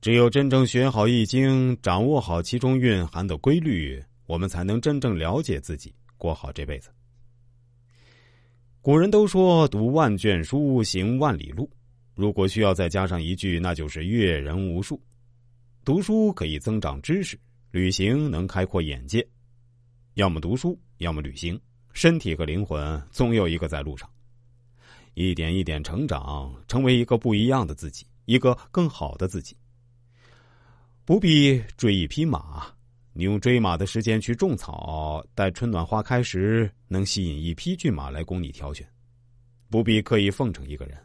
只有真正学好《易经》，掌握好其中蕴含的规律，我们才能真正了解自己，过好这辈子。古人都说：“读万卷书，行万里路。”如果需要再加上一句，那就是“阅人无数”。读书可以增长知识，旅行能开阔眼界。要么读书，要么旅行，身体和灵魂总有一个在路上。一点一点成长，成为一个不一样的自己，一个更好的自己。不必追一匹马，你用追马的时间去种草，待春暖花开时，能吸引一匹骏马来供你挑选。不必刻意奉承一个人，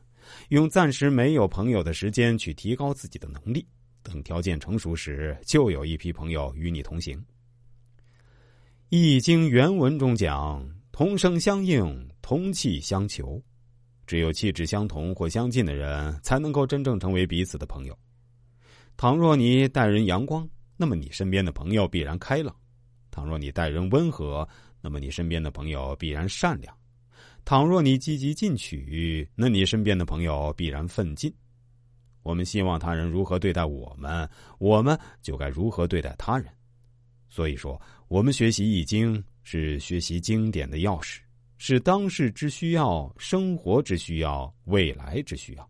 用暂时没有朋友的时间去提高自己的能力，等条件成熟时，就有一批朋友与你同行。《易经》原文中讲：“同声相应，同气相求。”只有气质相同或相近的人，才能够真正成为彼此的朋友。倘若你待人阳光，那么你身边的朋友必然开朗；倘若你待人温和，那么你身边的朋友必然善良；倘若你积极进取，那你身边的朋友必然奋进。我们希望他人如何对待我们，我们就该如何对待他人。所以说，我们学习《易经》是学习经典的钥匙，是当世之需要、生活之需要、未来之需要。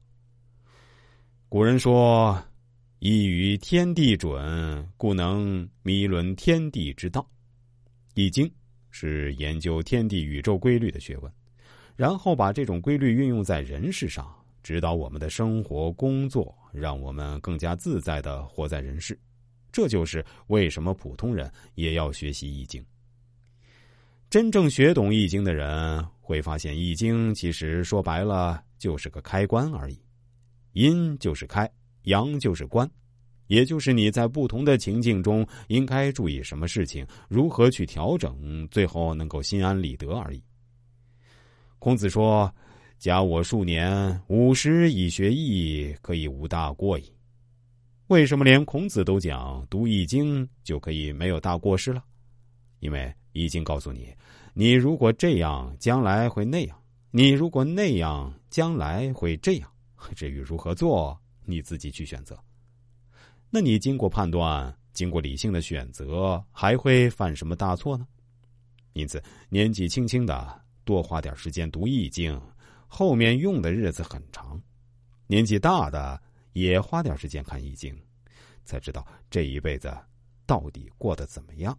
古人说。易于天地准，故能迷论天地之道。易经是研究天地宇宙规律的学问，然后把这种规律运用在人世上，指导我们的生活工作，让我们更加自在的活在人世。这就是为什么普通人也要学习易经。真正学懂易经的人会发现，易经其实说白了就是个开关而已，阴就是开。阳就是关，也就是你在不同的情境中应该注意什么事情，如何去调整，最后能够心安理得而已。孔子说：“假我数年，五十以学艺，可以无大过矣。”为什么连孔子都讲读易经就可以没有大过失了？因为易经告诉你，你如果这样，将来会那样；你如果那样，将来会这样。至于如何做？你自己去选择。那你经过判断、经过理性的选择，还会犯什么大错呢？因此，年纪轻轻的多花点时间读易经，后面用的日子很长；年纪大的也花点时间看易经，才知道这一辈子到底过得怎么样。